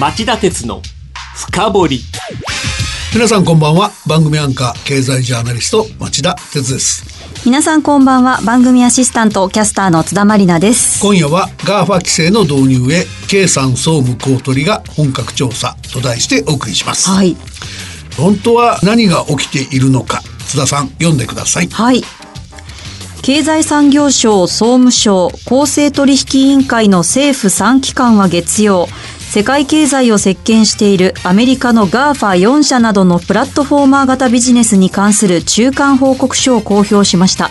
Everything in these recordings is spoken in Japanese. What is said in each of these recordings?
町田鉄の深掘り。皆さんこんばんは。番組アンカー経済ジャーナリスト町田鉄です。皆さんこんばんは。番組アシスタントキャスターの津田まりなです。今夜は GAFA 規制の導入へ経産総務公取が本格調査と題してお送りします、はい。本当は何が起きているのか津田さん読んでください。はい。経済産業省総務省公正取引委員会の政府3機関は月曜世界経済を席巻しているアメリカの GAFA4 社などのプラットフォーマー型ビジネスに関する中間報告書を公表しました。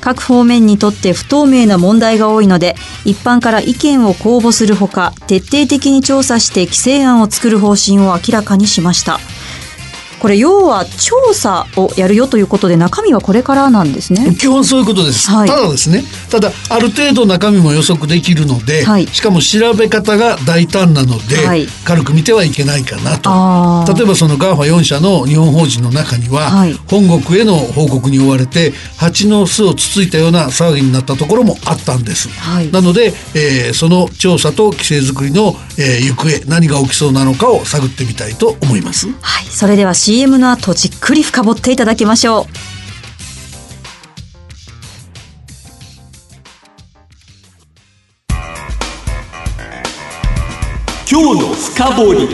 各方面にとって不透明な問題が多いので一般から意見を公募するほか徹底的に調査して規制案を作る方針を明らかにしました。これ要は調査をやるよということで中身はこれからなんですね。基本そういうことです、はい。ただですねただある程度中身も予測できるので、はい。しかも調べ方が大胆なので、はい。軽く見てはいけないかなと。例えばその GAFA4 社の日本法人の中には、はい。本国への報告に追われて蜂の巣をつついたような騒ぎになったところもあったんです、はい。なので、えーその調査と規制作りの、えー行方何が起きそうなのかを探ってみたいと思います。はい。それでは CM の後じっくり深掘っていただきましょう。今日の深掘り。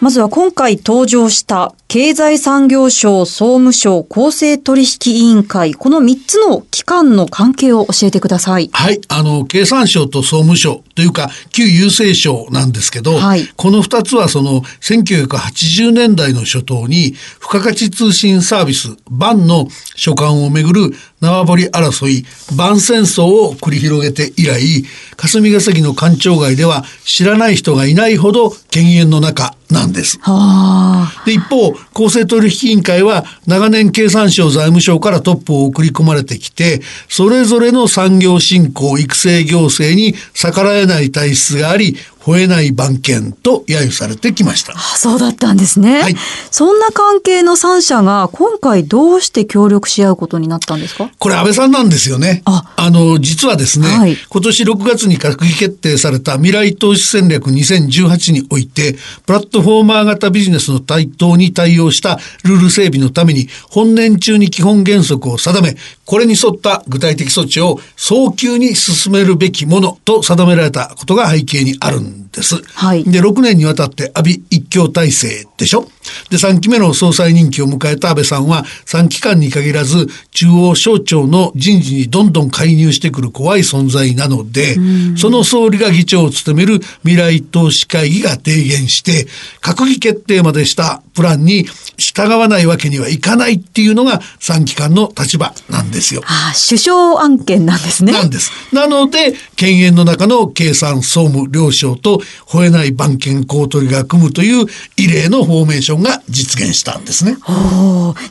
まずは今回登場した経済産業省、総務省、公正取引委員会、この3つの機関の関係を教えてください。はい。あの、経産省と総務省というか、旧郵政省なんですけど、はいこの二つはその、1980年代の初頭に、付加価値通信サービス、バンの所管をめぐる縄張り争い、バン戦争を繰り広げて以来、霞が関の官庁街では知らない人がいないほど犬猿の中なんです。はあ。で一方公正取引委員会は長年経産省財務省からトップを送り込まれてきてそれぞれの産業振興育成行政に逆らえない体質があり吠えない番犬と揶揄されてきました。あそうだったんですね。はいそんな関係の3社が今回どうして協力し合うことになったんですか？これ安倍さんなんですよね。あの、実はですね、はい今年6月に閣議決定された未来投資戦略2018において、プラットフォーマー型ビジネスの台頭に対応したルール整備のために、本年中に基本原則を定め、これに沿った具体的措置を早急に進めるべきものと定められたことが背景にあるんです。はいで、6年にわたって安倍一強体制でしょで、3期目の総裁任期を迎えた安倍さんは、3期間に限らず、中央省庁の人事にどんどん介入してくる怖い存在なので、その総理が議長を務める未来投資会議が提言して、閣議決定までしたプランに従わないわけにはいかないっていうのが3期間の立場なんですよ。あ首相案件なんですね。なんです。なので、犬猿の中の経産総務両省と吠えない番犬公取が組むという異例のフォーメーションが実現したんですね。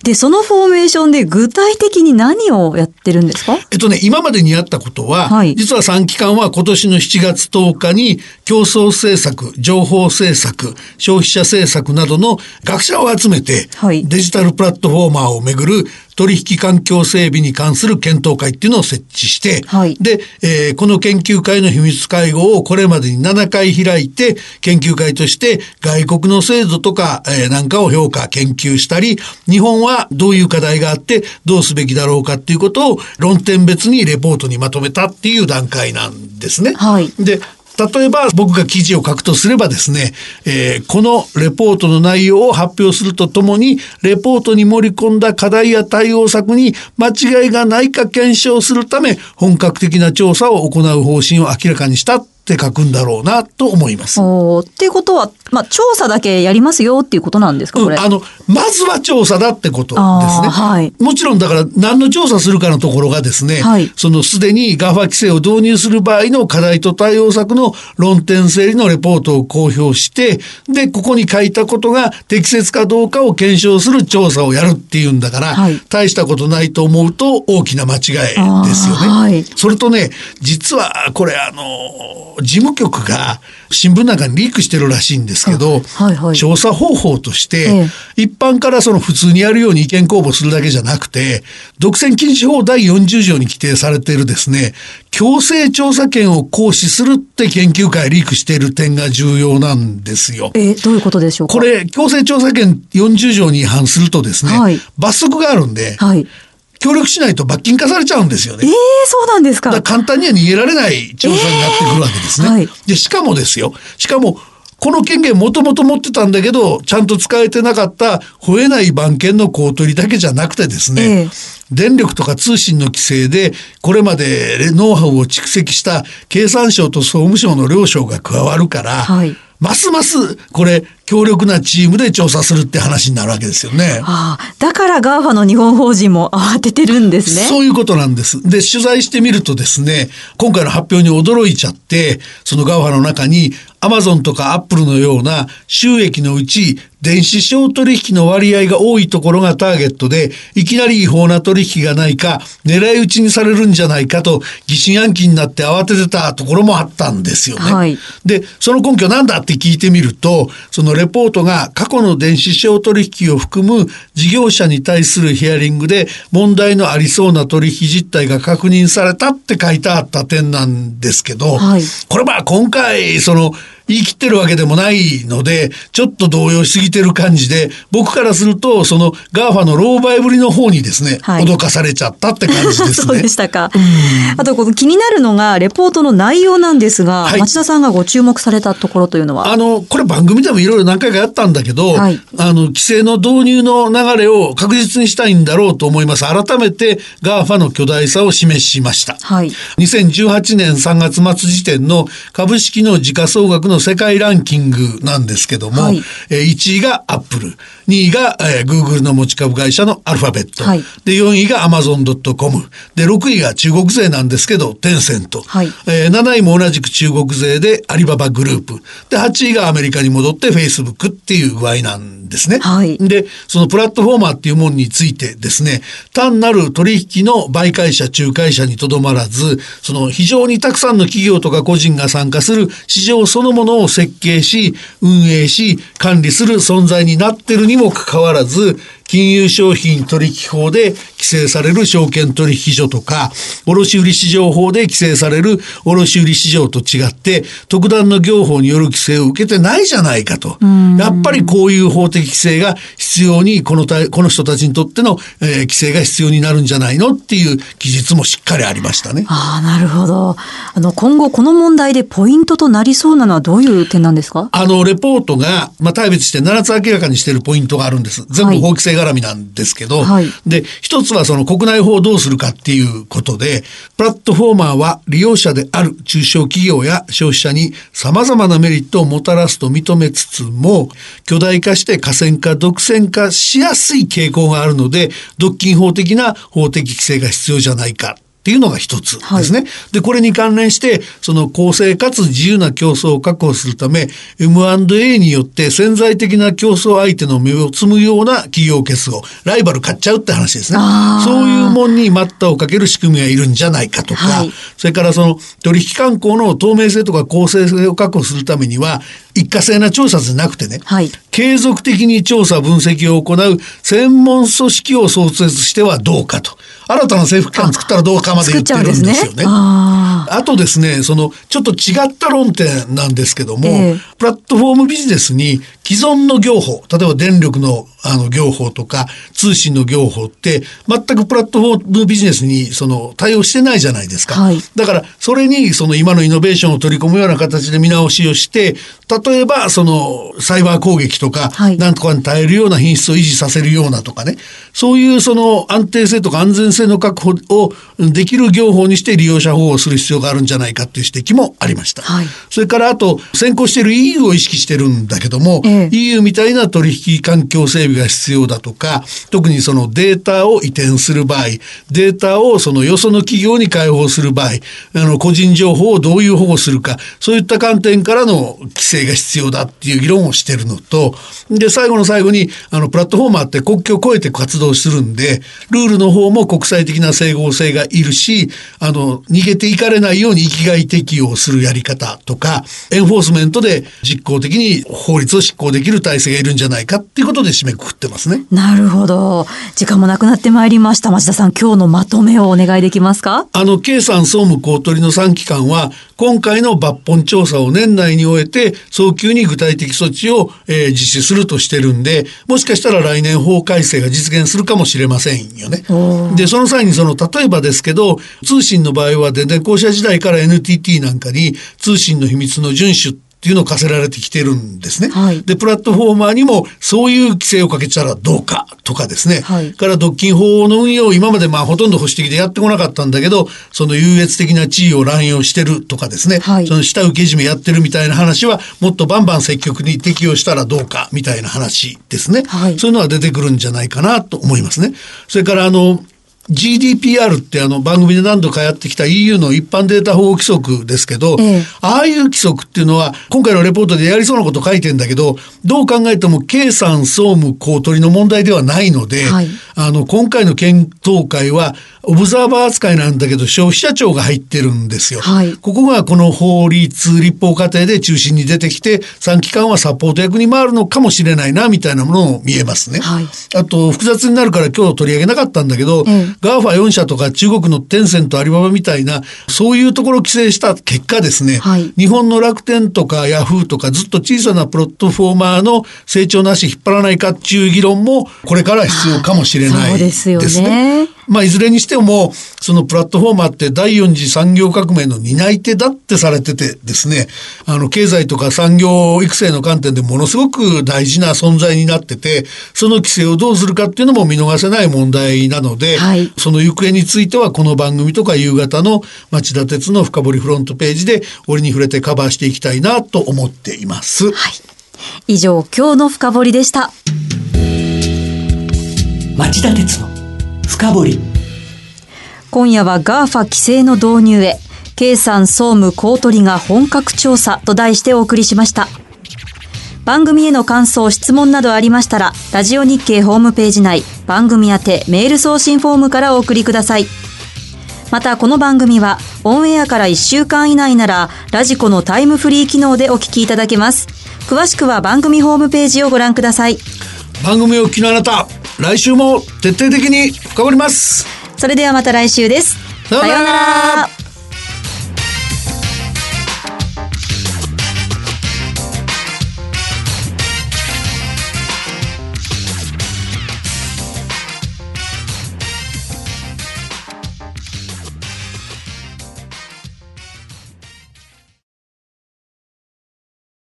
で、そのフォーメーションで具体的に何をやってるんですか？えっとね、今までにあったことは、はい。実は3期間は今年の7月10日に競争政策、情報政策、消費者政策などの学者を集めて、はい。デジタルプラットフォーマーをめぐる取引環境整備に関する検討会っていうのを設置して、はいで、えーこの研究会の秘密会合をこれまでに7回開いて、研究会として外国の制度とか、えーなんかを評価、研究したり、日本はどういう課題があってどうすべきだろうかっていうことを論点別にレポートにまとめたっていう段階なんですね。はいで、例えば僕が記事を書くとすればですね、えーこのレポートの内容を発表するとともに、レポートに盛り込んだ課題や対応策に間違いがないか検証するため、本格的な調査を行う方針を明らかにしたって書くんだろうなと思います。っていうことは、まあ、調査だけやりますよっていうことなんですか、これ？うんあの、まずは調査だってことですね。はいもちろんだから何の調査するかのところがですね、はいそのすでに GAFA 規制を導入する場合の課題と対応策の論点整理のレポートを公表して、で、ここに書いたことが適切かどうかを検証する調査をやるっていうんだから、はい大したことないと思うと大きな間違いですよね。はいそれとね、実はこれあの、事務局が新聞なんかにリークしてるらしいんですけど、はいはい調査方法として、え一般からその普通にやるように意見公募するだけじゃなくて、独占禁止法第40条に規定されているですね、強制調査権を行使するって研究会リークしている点が重要なんですよ。えーどういうことでしょうか？これ、強制調査権40条に違反するとですね、はい罰則があるんで、はい。協力しないと罰金化されちゃうんですよねええ。そうなんですか。簡単には逃げられない調査になってくるわけですね。えーはいで、しかもですよ。しかも、この権限もともと持ってたんだけど、ちゃんと使えてなかった吠えない番犬の公取だけじゃなくてですね、ええ電力とか通信の規制で、これまでノウハウを蓄積した経産省と総務省の両省が加わるから、はいますますこれ強力なチームで調査するって話になるわけですよね。ああ、だから GAFA の日本法人も慌ててるんですね。そういうことなんです。で、取材してみるとですね、今回の発表に驚いちゃって、そのガウハの中に、アマゾンとかアップルのような収益のうち、電子商取引の割合が多いところがターゲットで、いきなり違法な取引がないか、狙い撃ちにされるんじゃないかと、疑心暗鬼になって慌ててたところもあったんですよね。はいで、その根拠なんだって聞いてみると、そのレポートが過去の電子商取引を含む事業者に対するヒアリングで問題のありそうな取引実態が確認されたって書いてあった点なんですけど、はい。これまあ今回、その、言い切ってるわけでもないので、ちょっと動揺しすぎてる感じで、僕からすると、その GAFA の狼狽ぶりの方にですね、はい脅かされちゃったって感じですね。そうでしたか。あと、この気になるのが、レポートの内容なんですが、はい町田さんがご注目されたところというのは？あの、これ番組でもいろいろ何回かやったんだけど、はいあの、規制の導入の流れを確実にしたいんだろうと思います。改めて GAFA の巨大さを示しました。はい。2018年3月末時点の株式の時価総額の世界ランキングなんですけども、はい。えー1位がアップル、2位が、えー、Google の持ち株会社のアルファベット、はい。で4位が Amazon.com、で6位が中国勢なんですけど、テンセント、はい。えー7位も同じく中国勢でアリババグループ、で8位がアメリカに戻って Facebook っていう具合なんですね。はい。で、そのプラットフォーマーっていうものについてですね、単なる取引の媒介者、仲介者にとどまらず、その非常にたくさんの企業とか個人が参加する市場そのものを設計し、運営し、管理する存在になってるにもかかわらず、金融商品取引法で規制される証券取引所とか、卸売市場法で規制される卸売市場と違って、特段の業法による規制を受けてないじゃないかと。やっぱりこういう法的規制が必要に、このたこの人たちにとっての、えー規制が必要になるんじゃないのっていう記述もしっかりありましたね。ああ、なるほど。あの、今後この問題でポイントとなりそうなのはどういう点なんですか？あの、レポートが、まあ、大別して7つ明らかにしているポイントがあるんです。全部はい法規制絡みなんですけど、はいで、一つはその国内法をどうするかっていうことで、プラットフォーマーは利用者である中小企業や消費者に様々なメリットをもたらすと認めつつも、巨大化して河川化、独占化しやすい傾向があるので、独禁法的な法的規制が必要じゃないか。っていうのが一つですね。で、これに関連して、その公正かつ自由な競争を確保するため、M&A によって潜在的な競争相手の目を摘むような企業結合、ライバル買っちゃうって話ですね。そういうもんに待ったをかける仕組みがいるんじゃないかとか、はい。それからその取引慣行の透明性とか公正性を確保するためには、一過性な調査じゃなくてね、はい。継続的に調査分析を行う専門組織を創設してはどうかと。新たな政府機関作ったらどうかまで言ってるんですよね。ああとですね、その、ちょっと違った論点なんですけども、ええ。プラットフォームビジネスに既存の業法、例えば電力のあの業法とか通信の業法って、全くプラットフォームビジネスにその対応してないじゃないですか。はい。だから、それにその今のイノベーションを取り込むような形で見直しをして、例えばそのサイバー攻撃とか、はい。なんとかに耐えるような品質を維持させるようなとかね、そういうその安定性とか安全性の確保をできる業法にして利用者保護をする必要があるんじゃないかっていう指摘もありました。はいそれからあと先行している EU を意識してるんだけども、ええ EU みたいな取引環境整備が必要だとか、特にそのデータを移転する場合、データをそのよその企業に開放する場合、あの個人情報をどういう保護するか、そういった観点からの規制が必要だっていう議論をしてるのと、で、最後の最後に、あの、プラットフォーマーって国境を越えて活動するんで、ルールの方も国国際的な整合性がいるし、あの、逃げていかれないように生きがい適用するやり方とか、エンフォースメントで実効的に法律を執行できる体制がいるんじゃないかっていうことで締めくくってますね。なるほど。時間もなくなってまいりました。町田さん、今日のまとめをお願いできますか？あの、経産総務公取の3機関は、今回の抜本調査を年内に終えて、早急に具体的措置を、えー、実施するとしてるんで、もしかしたら来年法改正が実現するかもしれませんよね。で、その際にその、例えばですけど、通信の場合は電電公社時代から NTT なんかに通信の秘密の遵守っていうのを課せられてきてるんですね。はい、で、プラットフォーマーにもそういう規制をかけたらどうかとかですね。はい、から独禁法の運用を今までまあほとんど保守的でやってこなかったんだけど、その優越的な地位を乱用してるとかですね。はい、その下請け締めやってるみたいな話はもっとバンバン積極に適用したらどうかみたいな話ですね。そういうのは出てくるんじゃないかなと思いますね。それからあの、GDPR ってあの番組で何度かやってきた EU の一般データ保護規則ですけど、ええ、ああいう規則っていうのは今回のレポートでやりそうなこと書いてんだけどどう考えても経産総務公取の問題ではないので、はい、あの今回の検討会はオブザーバー扱いなんだけど消費者庁が入ってるんですよ。はい、ここがこの法律立法過程で中心に出てきて3機関はサポート役に回るのかもしれないなみたいなものも見えますね。はい、あと複雑になるから今日取り上げなかったんだけど、うん GAFA 4社とか中国のテンセント、アリババみたいな、そういうところを規制した結果ですね、はい、日本の楽天とかヤフーとかずっと小さなプラットフォーマーの成長の足引っ張らないかっていう議論もこれから必要かもしれないですね。まあ、いずれにしても、そのプラットフォーマーって第四次産業革命の担い手だってされててですね、あの、経済とか産業育成の観点でものすごく大事な存在になってて、その規制をどうするかっていうのも見逃せない問題なので、はい、その行方についてはこの番組とか夕方の町田鉄の深掘りフロントページで折に触れてカバーしていきたいなと思っています。はい。以上、今日の深掘りでした。町田鉄の深掘り。今夜は GAFA 規制の導入へ。計算総務公取が本格調査と題してお送りしました。番組への感想質問などありましたらラジオ日経ホームページ内番組宛てメール送信フォームからお送りください。またこの番組はオンエアから1週間以内ならラジコのタイムフリー機能でお聞きいただけます。詳しくは番組ホームページをご覧ください。番組を聞きのあなた来週も徹底的に深掘ります。それではまた来週です。さようなら